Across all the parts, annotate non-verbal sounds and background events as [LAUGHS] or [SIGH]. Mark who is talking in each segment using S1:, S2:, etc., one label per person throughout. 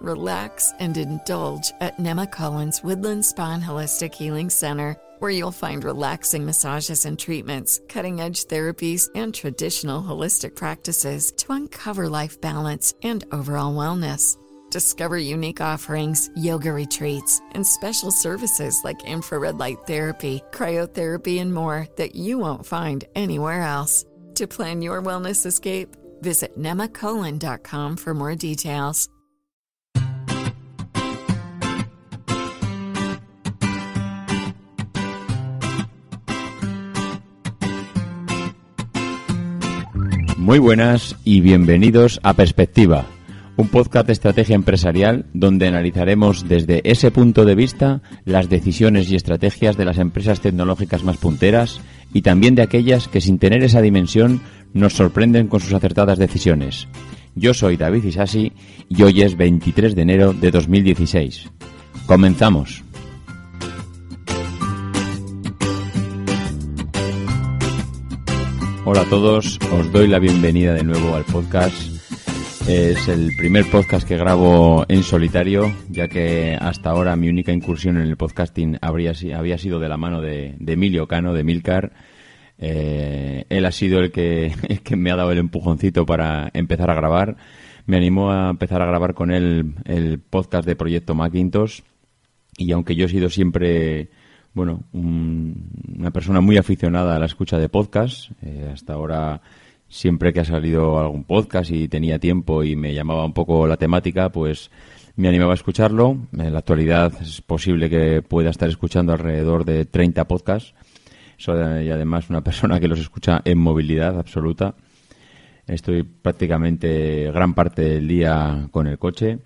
S1: relax, and indulge at Nema Collins Woodland Spa and Holistic Healing Center, where you'll find relaxing massages and treatments, cutting edge therapies, and traditional holistic practices to uncover life balance and overall wellness. Discover unique offerings, yoga retreats, and special services like infrared light therapy, cryotherapy, and more that you won't find anywhere else. To plan your wellness escape, visit nemacolon.com for more details.
S2: Muy buenas y bienvenidos a Perspectiva, un podcast de estrategia empresarial donde analizaremos desde ese punto de vista las decisiones y estrategias de las empresas tecnológicas más punteras y también de aquellas que sin tener esa dimensión nos sorprenden con sus acertadas decisiones. Yo soy David Isasi y hoy es 23 de enero de 2016. Comenzamos. Hola a todos, os doy la bienvenida de nuevo al podcast. Es el primer podcast que grabo en solitario, ya que hasta ahora mi única incursión en el podcasting habría, había sido de la mano de, Emilio Cano, de Milcar. Eh, él ha sido el que, [LAUGHS] el que me ha dado el empujoncito para empezar a grabar. Me animó a empezar a grabar con él el podcast de Proyecto Macintosh. Y aunque yo he sido siempre bueno, una persona muy aficionada a la escucha de podcast. Eh, hasta ahora, siempre que ha salido algún podcast y tenía tiempo y me llamaba un poco la temática, pues me animaba a escucharlo. En la actualidad es posible que pueda estar escuchando alrededor de 30 podcasts. Soy y además una [LAUGHS] persona que los escucha en movilidad absoluta. Estoy prácticamente gran parte del día con el coche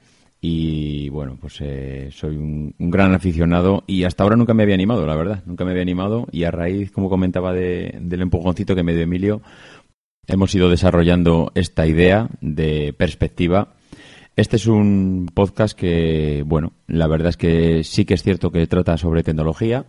S2: y bueno, pues eh, soy un, gran aficionado y hasta ahora nunca me había animado, la verdad, nunca me había animado y a raíz, como comentaba, del empujoncito que me dio Emilio, hemos ido desarrollando esta idea de perspectiva. Este es un podcast que, bueno, la verdad es que sí que es cierto que trata sobre tecnología,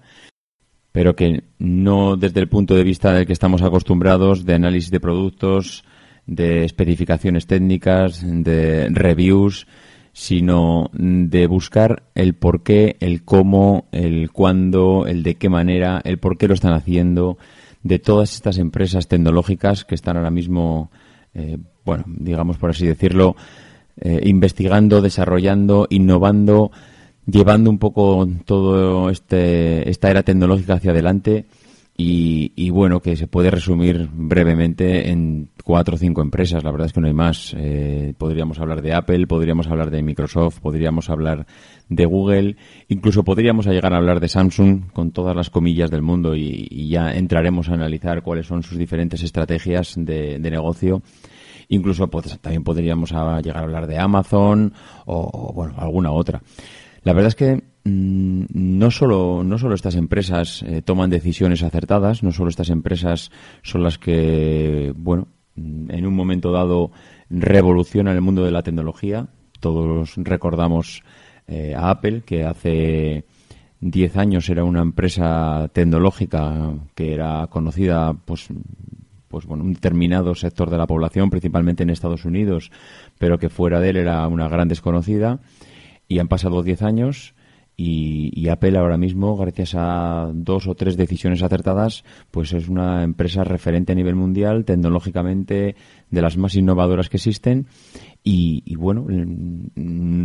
S2: pero que no desde el punto de vista del que estamos acostumbrados, de análisis de productos, de especificaciones técnicas, de reviews, sino de buscar el por qué, el cómo, el cuándo, el de qué manera, el por qué lo están haciendo, de todas estas empresas tecnológicas que están ahora mismo, eh, bueno, digamos por así decirlo, eh, investigando, desarrollando, innovando, llevando un poco todo este esta era tecnológica hacia adelante y, bueno, que se puede resumir brevemente en cuatro o cinco empresas. La verdad es que no hay más. Eh, podríamos hablar de Apple, podríamos hablar de Microsoft, podríamos hablar de Google, incluso podríamos llegar a hablar de Samsung con todas las comillas del mundo y, ya entraremos a analizar cuáles son sus diferentes estrategias de, negocio. Incluso pues, también podríamos llegar a hablar de Amazon o, bueno, alguna otra. La verdad es que no solo, no solo estas empresas eh, toman decisiones acertadas, no solo estas empresas son las que, bueno, mm, en un momento dado revolucionan el mundo de la tecnología. Todos recordamos eh, a Apple, que hace 10 años era una empresa tecnológica que era conocida, pues, pues bueno, un determinado sector de la población, principalmente en Estados Unidos, pero que fuera de él era una gran desconocida. Y han pasado 10 años y, Apple ahora mismo, gracias a dos o tres decisiones acertadas, pues es una empresa referente a nivel mundial, tecnológicamente de las más innovadoras que existen. Y, bueno,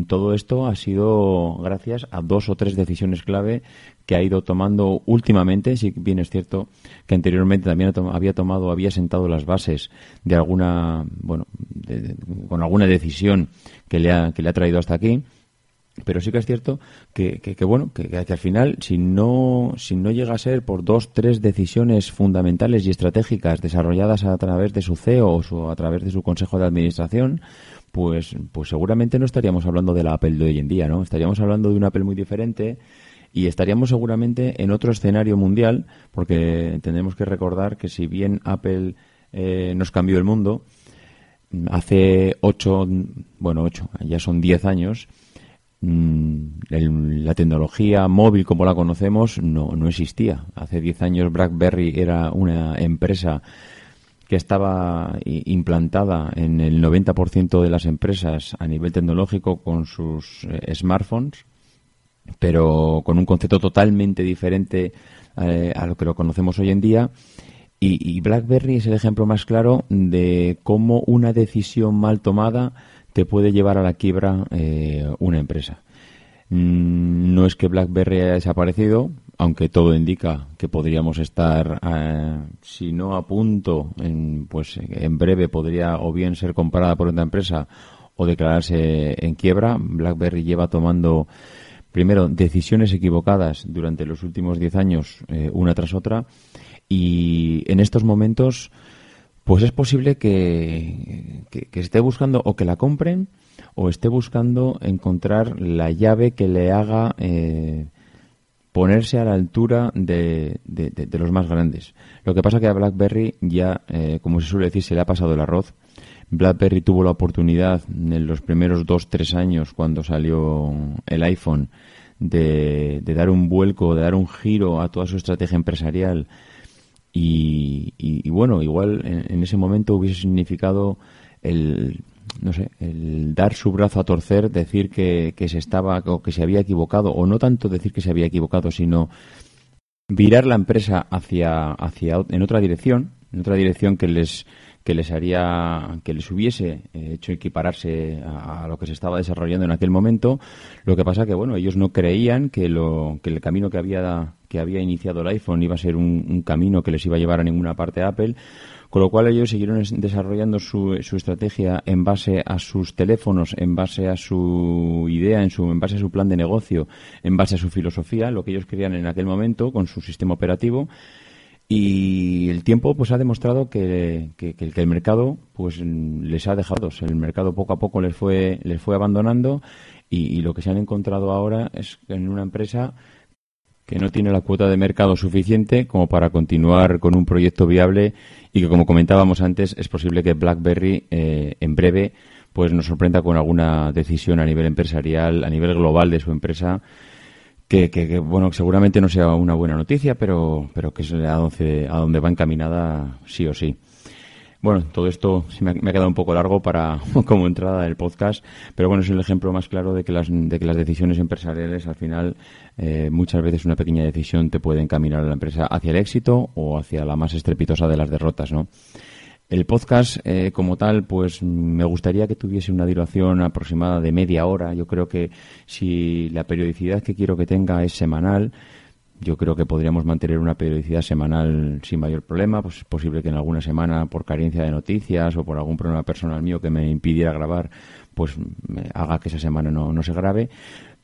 S2: todo esto ha sido gracias a dos o tres decisiones clave que ha ido tomando últimamente. Si bien es cierto que anteriormente también había tomado, había sentado las bases de alguna, bueno, con alguna decisión que le ha, que le ha traído hasta aquí pero sí que es cierto que, bueno que, que, al final si no si no llega a ser por dos tres decisiones fundamentales y estratégicas desarrolladas a través de su CEO o a través de su consejo de administración pues pues seguramente no estaríamos hablando de la Apple de hoy en día no estaríamos hablando de una Apple muy diferente y estaríamos seguramente en otro escenario mundial porque tenemos que recordar que si bien Apple eh, nos cambió el mundo hace ocho bueno ocho ya son diez años la tecnología móvil como la conocemos no, no existía. Hace 10 años BlackBerry era una empresa que estaba implantada en el 90% de las empresas a nivel tecnológico con sus eh, smartphones, pero con un concepto totalmente diferente eh, a lo que lo conocemos hoy en día. Y, BlackBerry es el ejemplo más claro de cómo una decisión mal tomada te puede llevar a la quiebra eh, una empresa. Mm, no es que BlackBerry haya desaparecido, aunque todo indica que podríamos estar, eh, si no a punto, en, pues en breve podría o bien ser comprada por otra empresa o declararse en quiebra. BlackBerry lleva tomando primero decisiones equivocadas durante los últimos 10 años, eh, una tras otra, y en estos momentos, pues es posible que, que esté buscando o que la compren o esté buscando encontrar la llave que le haga eh, ponerse a la altura de, de, los más grandes. Lo que pasa que a BlackBerry ya, eh, como se suele decir, se le ha pasado el arroz. BlackBerry tuvo la oportunidad en los primeros dos, tres años, cuando salió el iPhone, de, dar un vuelco, de dar un giro a toda su estrategia empresarial. Y, bueno, igual en, ese momento hubiese significado el no sé, el dar su brazo a torcer, decir que, que se estaba o que se había equivocado, o no tanto decir que se había equivocado, sino virar la empresa hacia, hacia en otra dirección, en otra dirección que les que les haría que les hubiese eh, hecho equipararse a, lo que se estaba desarrollando en aquel momento. Lo que pasa que bueno ellos no creían que lo que el camino que había que había iniciado el iPhone iba a ser un, camino que les iba a llevar a ninguna parte a Apple con lo cual ellos siguieron desarrollando su, su estrategia en base a sus teléfonos, en base a su idea, en, su, en base a su plan de negocio, en base a su filosofía, lo que ellos querían en aquel momento con su sistema operativo. Y el tiempo pues ha demostrado que, que, el mercado pues les ha dejado. El mercado poco a poco les fue, les fue abandonando y, y lo que se han encontrado ahora es en una empresa que no tiene la cuota de mercado suficiente como para continuar con un proyecto viable y que, como comentábamos antes, es posible que BlackBerry eh, en breve pues nos sorprenda con alguna decisión a nivel empresarial, a nivel global de su empresa, que, que, bueno, seguramente no sea una buena noticia, pero, pero que es a donde, a donde va encaminada sí o sí. Bueno, todo esto me ha, quedado un poco largo para [LAUGHS] como entrada del podcast, pero bueno, es el ejemplo más claro de que las, de que las decisiones empresariales al final eh, muchas veces una pequeña decisión te puede encaminar a la empresa hacia el éxito o hacia la más estrepitosa de las derrotas, ¿no? El podcast eh, como tal, pues me gustaría que tuviese una duración aproximada de media hora. Yo creo que si la periodicidad que quiero que tenga es semanal, yo creo que podríamos mantener una periodicidad semanal sin mayor problema. Pues es posible que en alguna semana, por carencia de noticias o por algún problema personal mío que me impidiera grabar, pues haga que esa semana no, no se grabe.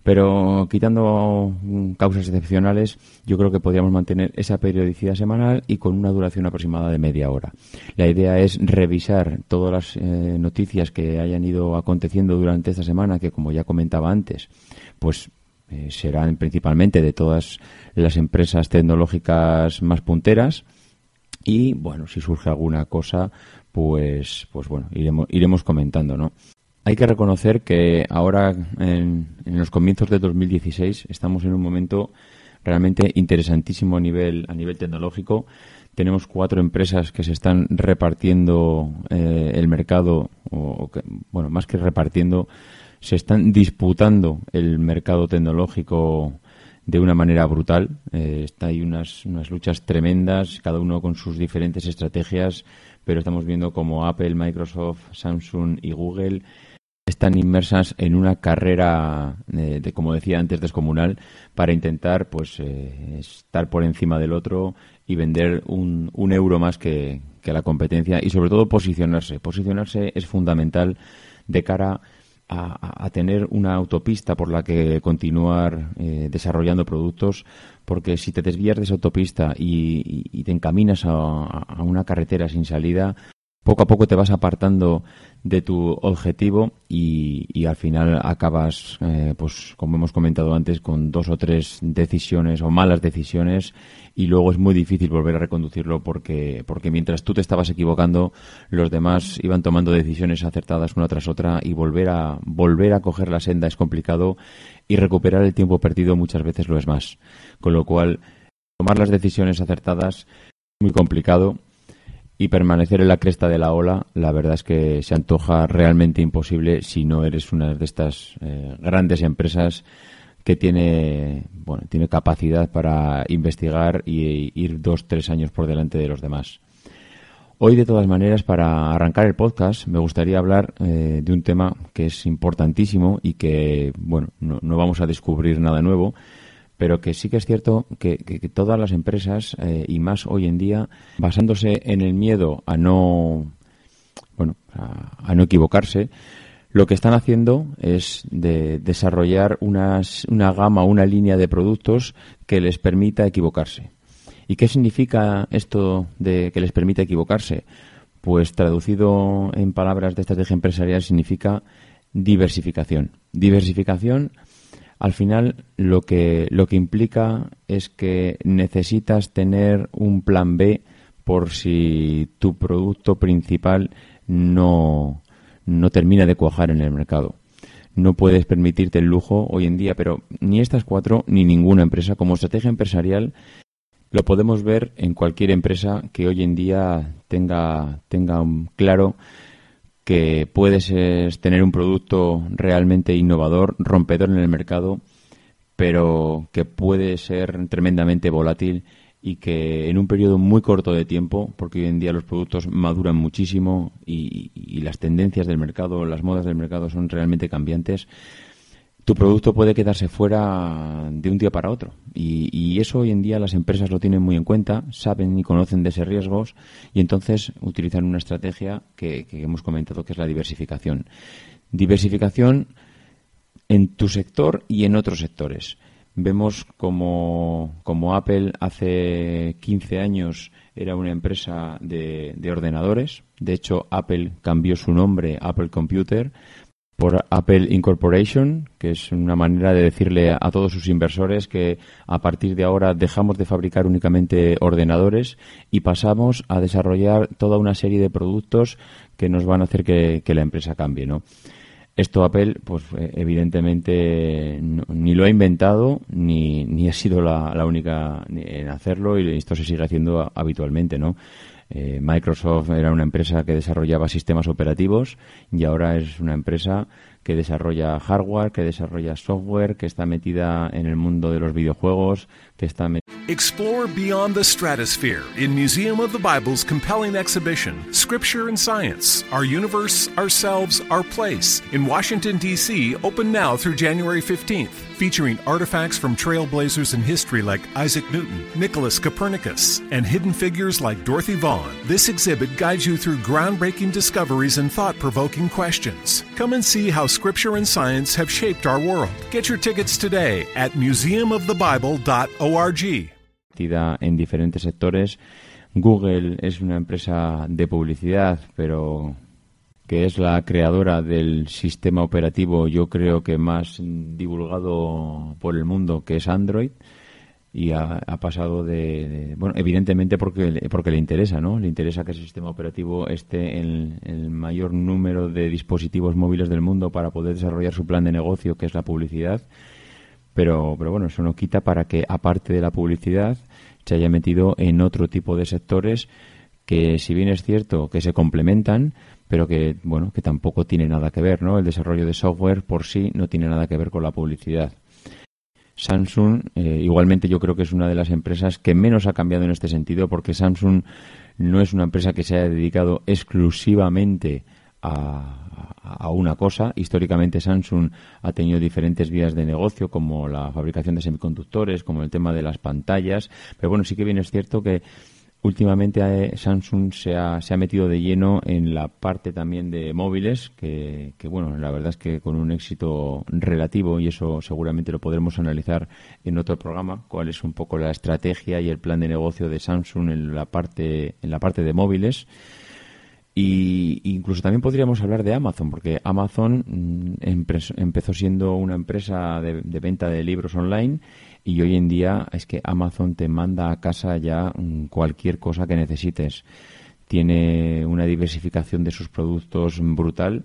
S2: Pero quitando causas excepcionales, yo creo que podríamos mantener esa periodicidad semanal y con una duración aproximada de media hora. La idea es revisar todas las eh, noticias que hayan ido aconteciendo durante esta semana, que como ya comentaba antes, pues eh, serán principalmente de todas las empresas tecnológicas más punteras. Y bueno si surge alguna cosa pues pues bueno iremos iremos comentando no hay que reconocer que ahora en, en los comienzos de 2016 estamos en un momento realmente interesantísimo a nivel a nivel tecnológico. Tenemos cuatro empresas que se están repartiendo eh, el mercado o, que, bueno más que repartiendo se están disputando el mercado tecnológico de una manera brutal. Eh, está hay unas, unas luchas tremendas, cada uno con sus diferentes estrategias, pero estamos viendo como Apple, Microsoft, Samsung y Google están inmersas en una carrera, eh, de, como decía antes, descomunal para intentar pues eh, estar por encima del otro y vender un, un euro más que, que la competencia y sobre todo posicionarse. Posicionarse es fundamental de cara a, tener una autopista por la que continuar eh, desarrollando productos, porque si te desvías de esa autopista y, te encaminas a, una carretera sin salida, poco a poco te vas apartando de tu objetivo y, al final acabas, eh, pues como hemos comentado antes, con dos o tres decisiones o malas decisiones y luego es muy difícil volver a reconducirlo porque, porque mientras tú te estabas equivocando, los demás iban tomando decisiones acertadas una tras otra y volver a, volver a coger la senda es complicado y recuperar el tiempo perdido muchas veces lo es más. Con lo cual, tomar las decisiones acertadas es muy complicado y permanecer en la cresta de la ola, la verdad es que se antoja realmente imposible si no eres una de estas eh, grandes empresas que tiene, bueno, tiene capacidad para investigar y ir dos, tres años por delante de los demás. Hoy, de todas maneras, para arrancar el podcast, me gustaría hablar eh, de un tema que es importantísimo y que, bueno, no, vamos a descubrir nada nuevo, pero que sí que es cierto que, todas las empresas, eh, y más hoy en día, basándose en el miedo a no, bueno, a, no equivocarse, lo que están haciendo es de desarrollar una gama, una línea de productos que les permita equivocarse. ¿Y qué significa esto de que les permite equivocarse? Pues traducido en palabras de estrategia empresarial significa diversificación. Diversificación al final lo que, lo que implica es que necesitas tener un plan B por si tu producto principal no, no termina de cuajar en el mercado. No puedes permitirte el lujo hoy en día, pero ni estas cuatro ni ninguna empresa como estrategia empresarial lo podemos ver en cualquier empresa que hoy en día tenga, tenga claro que puedes tener un producto realmente innovador, rompedor en el mercado, pero que puede ser tremendamente volátil y que en un periodo muy corto de tiempo, porque hoy en día los productos maduran muchísimo y, las tendencias del mercado, las modas del mercado son realmente cambiantes, tu producto puede quedarse fuera de un día para otro. Y, eso hoy en día las empresas lo tienen muy en cuenta, saben y conocen de esos riesgos y entonces utilizan una estrategia que, hemos comentado que es la diversificación. Diversificación en tu sector y en otros sectores. Vemos como, como Apple hace 15 años era una empresa de, de ordenadores. De hecho, Apple cambió su nombre, Apple Computer, por Apple Incorporation, que es una manera de decirle a todos sus inversores que a partir de ahora dejamos de fabricar únicamente ordenadores y pasamos a desarrollar toda una serie de productos que nos van a hacer que, la empresa cambie, ¿no? Esto Apple, pues eh, evidentemente ni lo ha inventado ni, ni ha sido la, la única en hacerlo y esto se sigue haciendo habitualmente, ¿no? Eh, Microsoft era una empresa que desarrollaba sistemas operativos y ahora es una empresa que desarrolla hardware, que desarrolla software, que está metida en el mundo de los videojuegos, que está
S3: Explore beyond the stratosphere in Museum of the Bible's compelling exhibition, Scripture and Science: Our Universe, Ourselves, Our Place, in Washington D.C. Open now through January 15th featuring artifacts from trailblazers in history like Isaac Newton, Nicholas Copernicus, and hidden figures like Dorothy Vaughan. This exhibit guides you through groundbreaking discoveries and thought provoking questions. Come and see how scripture and science have shaped our world. Get your tickets today at museumofthebible.org.
S2: En diferentes sectores. Google es una empresa de publicidad, pero que es la creadora del sistema operativo, yo creo que más divulgado por el mundo, que es Android, y ha, pasado de, bueno, evidentemente porque, porque le interesa, ¿no? Le interesa que ese sistema operativo esté en, el mayor número de dispositivos móviles del mundo para poder desarrollar su plan de negocio, que es la publicidad. Pero, pero bueno, eso no quita para que, aparte de la publicidad, se haya metido en otro tipo de sectores que, si bien es cierto que se complementan, pero que bueno que tampoco tiene nada que ver no el desarrollo de software por sí no tiene nada que ver con la publicidad. Samsung eh, igualmente yo creo que es una de las empresas que menos ha cambiado en este sentido porque Samsung no es una empresa que se haya dedicado exclusivamente a, una cosa. Históricamente Samsung ha tenido diferentes vías de negocio, como la fabricación de semiconductores, como el tema de las pantallas. Pero bueno, sí que bien es cierto que Últimamente eh, Samsung se ha, se ha metido de lleno en la parte también de móviles, que, bueno, la verdad es que con un éxito relativo, y eso seguramente lo podremos analizar en otro programa, cuál es un poco la estrategia y el plan de negocio de Samsung en la parte, en la parte de móviles. Y incluso también podríamos hablar de Amazon, porque Amazon mm, empezó siendo una empresa de, venta de libros online y hoy en día es que Amazon te manda a casa ya mm, cualquier cosa que necesites. Tiene una diversificación de sus productos brutal.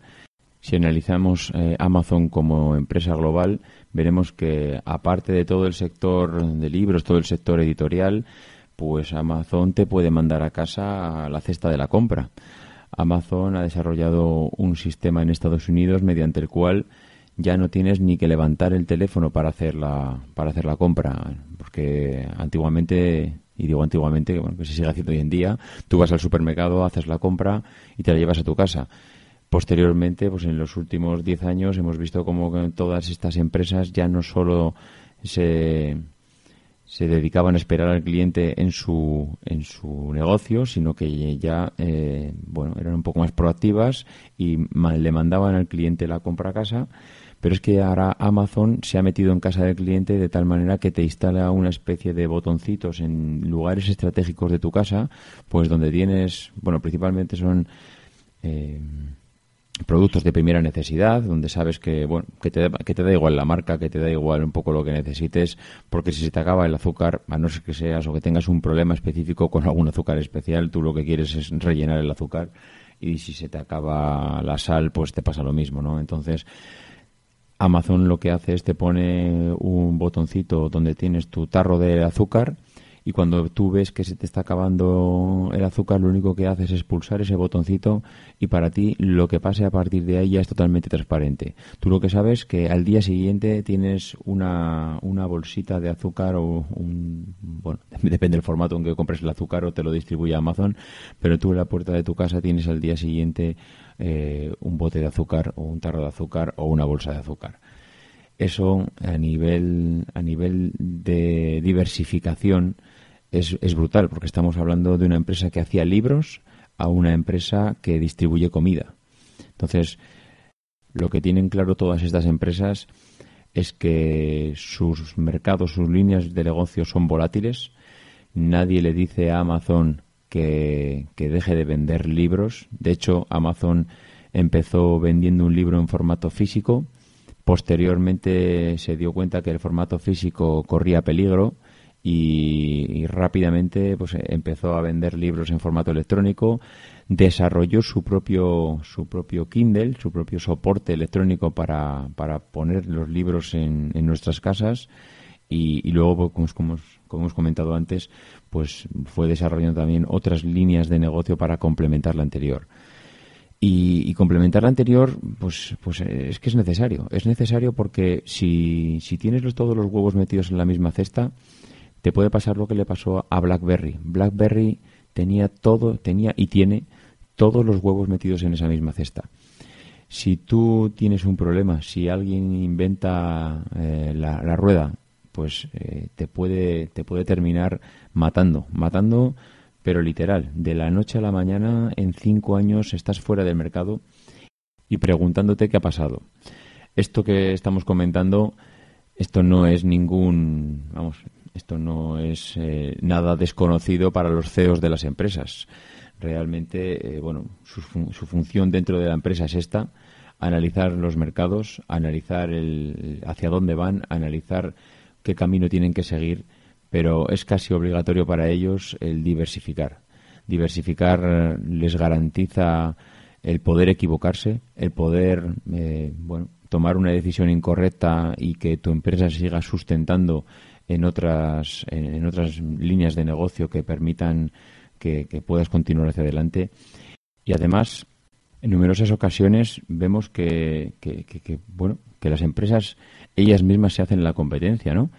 S2: Si analizamos eh, Amazon como empresa global, veremos que aparte de todo el sector de libros, todo el sector editorial, pues Amazon te puede mandar a casa la cesta de la compra. Amazon ha desarrollado un sistema en Estados Unidos mediante el cual ya no tienes ni que levantar el teléfono para hacer la, para hacer la compra, porque antiguamente, y digo antiguamente, bueno, que se sigue haciendo hoy en día, tú vas al supermercado, haces la compra y te la llevas a tu casa. Posteriormente, pues en los últimos 10 años hemos visto como todas estas empresas ya no solo se, se dedicaban a esperar al cliente en su, en su negocio, sino que ya eh, bueno, eran un poco más proactivas y le mandaban al cliente la compra a casa. Pero es que ahora Amazon se ha metido en casa del cliente de tal manera que te instala una especie de botoncitos en lugares estratégicos de tu casa, pues donde tienes, bueno, principalmente son eh, productos de primera necesidad, donde sabes que, bueno, que te, que te da igual la marca, que te da igual un poco lo que necesites, porque si se te acaba el azúcar, a no ser que seas o que tengas un problema específico con algún azúcar especial, tú lo que quieres es rellenar el azúcar y si se te acaba la sal, pues te pasa lo mismo, ¿no? Entonces, Amazon lo que hace es te pone un botoncito donde tienes tu tarro de azúcar y cuando tú ves que se te está acabando el azúcar, lo único que haces es pulsar ese botoncito y para ti lo que pase a partir de ahí ya es totalmente transparente. Tú lo que sabes es que al día siguiente tienes una, una bolsita de azúcar o un, bueno, [LAUGHS] depende del formato en que compres el azúcar o te lo distribuye Amazon, pero tú en la puerta de tu casa tienes al día siguiente eh, un bote de azúcar o un tarro de azúcar o una bolsa de azúcar. Eso a nivel, a nivel de diversificación es, es brutal, porque estamos hablando de una empresa que hacía libros a una empresa que distribuye comida. Entonces, lo que tienen claro todas estas empresas es que sus mercados, sus líneas de negocio son volátiles. Nadie le dice a Amazon que, deje de vender libros. De hecho, Amazon empezó vendiendo un libro en formato físico. Posteriormente se dio cuenta que el formato físico corría peligro y, rápidamente pues, empezó a vender libros en formato electrónico. Desarrolló su propio, su propio Kindle, su propio soporte electrónico para, para poner los libros en, en nuestras casas. Y, luego, pues, como, como hemos comentado antes, pues fue desarrollando también otras líneas de negocio para complementar la anterior. Y, complementar la anterior, pues, pues es que es necesario. Es necesario porque si, si tienes todos los huevos metidos en la misma cesta, te puede pasar lo que le pasó a BlackBerry. BlackBerry tenía todo, tenía y tiene todos los huevos metidos en esa misma cesta. Si tú tienes un problema, si alguien inventa eh, la, rueda pues eh, te puede te puede terminar matando, matando, pero literal, de la noche a la mañana en cinco años estás fuera del mercado y preguntándote qué ha pasado. Esto que estamos comentando, esto no es ningún, vamos, esto no es eh, nada desconocido para los CEOs de las empresas. Realmente, eh, bueno, su, su, función dentro de la empresa es esta: analizar los mercados, analizar el, hacia dónde van, analizar qué camino tienen que seguir, pero es casi obligatorio para ellos el diversificar. Diversificar eh, les garantiza el poder equivocarse, el poder eh, bueno, tomar una decisión incorrecta y que tu empresa siga sustentando en otras, en, otras líneas de negocio que permitan que, puedas continuar hacia adelante. Y además, en numerosas ocasiones vemos que, que, bueno, que las empresas ellas mismas se hacen la competencia, ¿no?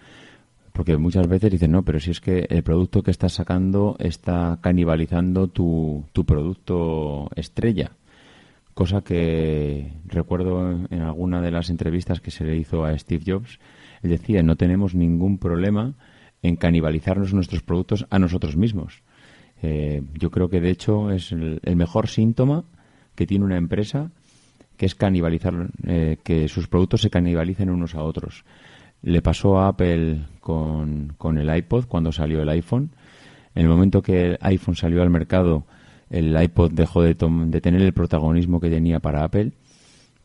S2: Porque muchas veces dicen, no, pero si es que el producto que estás sacando está canibalizando tu, tu producto estrella. Cosa que recuerdo en alguna de las entrevistas que se le hizo a Steve Jobs, él decía, no tenemos ningún problema en canibalizarnos nuestros productos a nosotros mismos. Eh, yo creo que de hecho es el, el mejor síntoma que tiene una empresa que es canibalizar, eh, que sus productos se canibalicen unos a otros. Le pasó a Apple con, con el iPod cuando salió el iPhone. En el momento que el iPhone salió al mercado, el iPod dejó de, de tener el protagonismo que tenía para Apple.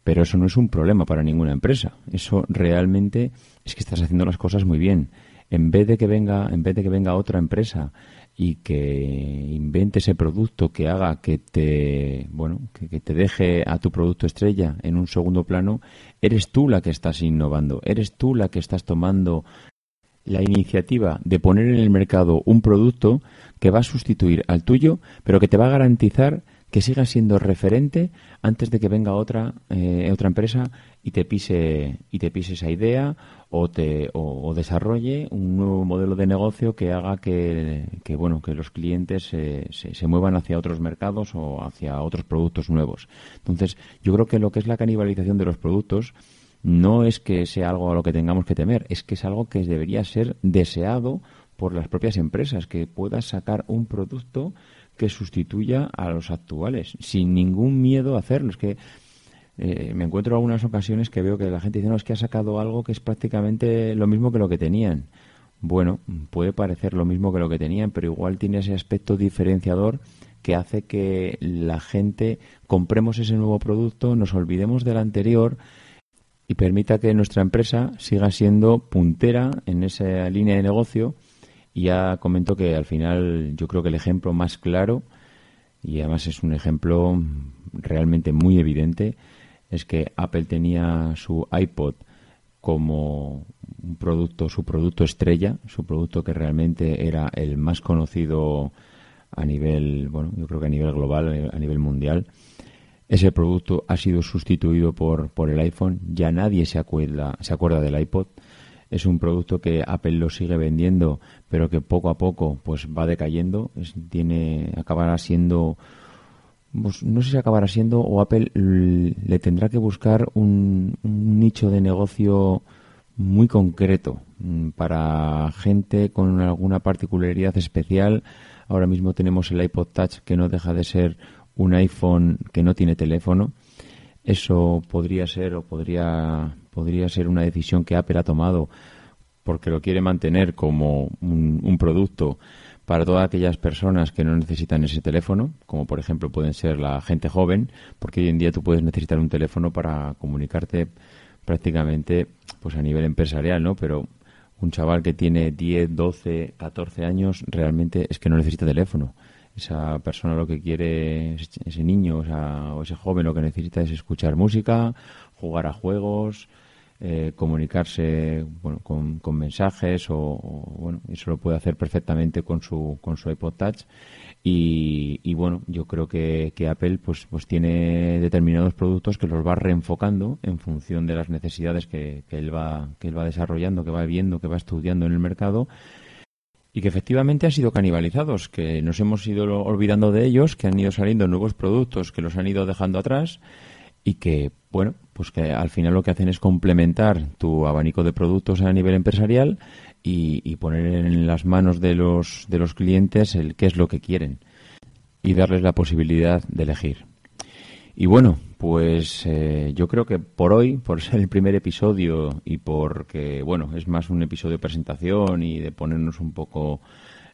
S2: Pero eso no es un problema para ninguna empresa. Eso realmente es que estás haciendo las cosas muy bien. En vez de que venga, en vez de que venga otra empresa y que invente ese producto que haga que te bueno que, te deje a tu producto estrella en un segundo plano eres tú la que estás innovando eres tú la que estás tomando la iniciativa de poner en el mercado un producto que va a sustituir al tuyo, pero que te va a garantizar que siga siendo referente antes de que venga otra eh, otra empresa y te pise y te pise esa idea o te o, desarrolle un nuevo modelo de negocio que haga que, bueno que los clientes se, se, muevan hacia otros mercados o hacia otros productos nuevos. Entonces yo creo que lo que es la canibalización de los productos no es que sea algo a lo que tengamos que temer es que es algo que debería ser deseado por las propias empresas que puedas sacar un producto que sustituya a los actuales, sin ningún miedo a hacerlo. Es que eh, me encuentro en algunas ocasiones que veo que la gente dice, no, es que ha sacado algo que es prácticamente lo mismo que lo que tenían. Bueno, puede parecer lo mismo que lo que tenían, pero igual tiene ese aspecto diferenciador que hace que la gente compremos ese nuevo producto, nos olvidemos del anterior y permita que nuestra empresa siga siendo puntera en esa línea de negocio ya comento que al final yo creo que el ejemplo más claro, y además es un ejemplo realmente muy evidente, es que Apple tenía su iPod como un producto, su producto estrella, su producto que realmente era el más conocido a nivel, bueno, yo creo que a nivel global, a nivel mundial. Ese producto ha sido sustituido por, por el iPhone. Ya nadie se acuerda, se acuerda del iPod es un producto que Apple lo sigue vendiendo, pero que poco a poco pues va decayendo, tiene acabará siendo pues, no sé si acabará siendo o Apple le tendrá que buscar un, nicho de negocio muy concreto mm, para gente con alguna particularidad especial. Ahora mismo tenemos el iPod Touch que no deja de ser un iPhone que no tiene teléfono. Eso podría ser o podría podría ser una decisión que Apple ha tomado porque lo quiere mantener como un, producto para todas aquellas personas que no necesitan ese teléfono, como por ejemplo pueden ser la gente joven, porque hoy en día tú puedes necesitar un teléfono para comunicarte prácticamente pues a nivel empresarial, ¿no? Pero un chaval que tiene 10, 12, 14 años realmente es que no necesita teléfono. Esa persona lo que quiere, ese niño o ese joven lo que necesita es escuchar música, jugar a juegos, eh, comunicarse bueno, con, mensajes o, bueno eso lo puede hacer perfectamente con su con su iPod Touch. Y, bueno yo creo que, Apple pues pues tiene determinados productos que los va reenfocando en función de las necesidades que, él va que él va desarrollando que va viendo que va estudiando en el mercado. Y que efectivamente han sido canibalizados, que nos hemos ido olvidando de ellos, que han ido saliendo nuevos productos que los han ido dejando atrás y que, bueno, pues que al final lo que hacen es complementar tu abanico de productos a nivel empresarial y, poner en las manos de los, de los clientes el qué es lo que quieren y darles la posibilidad de elegir. Y bueno, pues eh, yo creo que por hoy, por ser el primer episodio y porque, bueno, es más un episodio de presentación y de ponernos un poco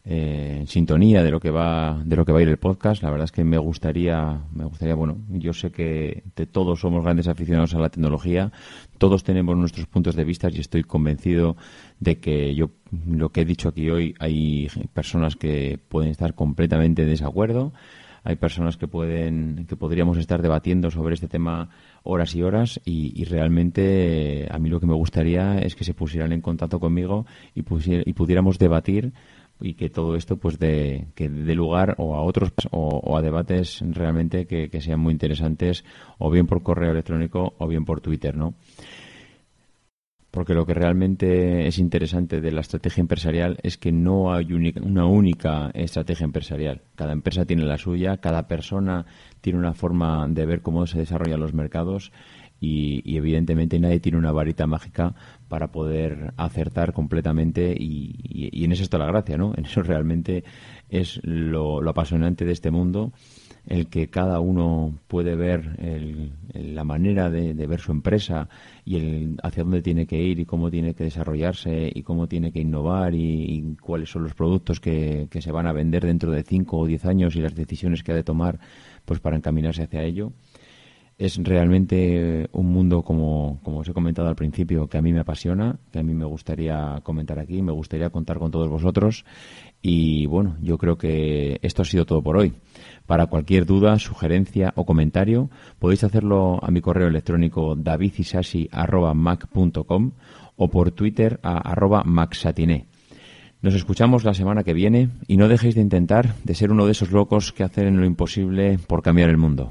S2: eh, en sintonía de lo que va de lo que va a ir el podcast. La verdad es que me gustaría, me gustaría, bueno, yo sé que todos somos grandes aficionados a la tecnología, todos tenemos nuestros puntos de vista y estoy convencido de que yo lo que he dicho aquí hoy hay personas que pueden estar completamente en desacuerdo. Hay personas que pueden, que podríamos estar debatiendo sobre este tema horas y horas y, realmente a mí lo que me gustaría es que se pusieran en contacto conmigo y, y pudiéramos debatir y que todo esto pues de que dé lugar o a otros o, a debates realmente que, sean muy interesantes o bien por correo electrónico o bien por Twitter, ¿no? Porque lo que realmente es interesante de la estrategia empresarial es que no hay una única estrategia empresarial. Cada empresa tiene la suya, cada persona tiene una forma de ver cómo se desarrollan los mercados y, evidentemente nadie tiene una varita mágica para poder acertar completamente y, en eso está la gracia, ¿no? [LAUGHS] En eso realmente es lo, apasionante de este mundo, el que cada uno puede ver la manera de, ver su empresa y el hacia dónde tiene que ir y cómo tiene que desarrollarse y cómo tiene que innovar y, cuáles son los productos que, que, se van a vender dentro de cinco o diez años y las decisiones que ha de tomar pues para encaminarse hacia ello es realmente un mundo, como, como os he comentado al principio, que a mí me apasiona, que a mí me gustaría comentar aquí, me gustaría contar con todos vosotros. Y bueno, yo creo que esto ha sido todo por hoy. Para cualquier duda, sugerencia o comentario, podéis hacerlo a mi correo electrónico davidisashi.mac.com o por Twitter a arroba. Nos escuchamos la semana que viene y no dejéis de intentar de ser uno de esos locos que hacen lo imposible por cambiar el mundo.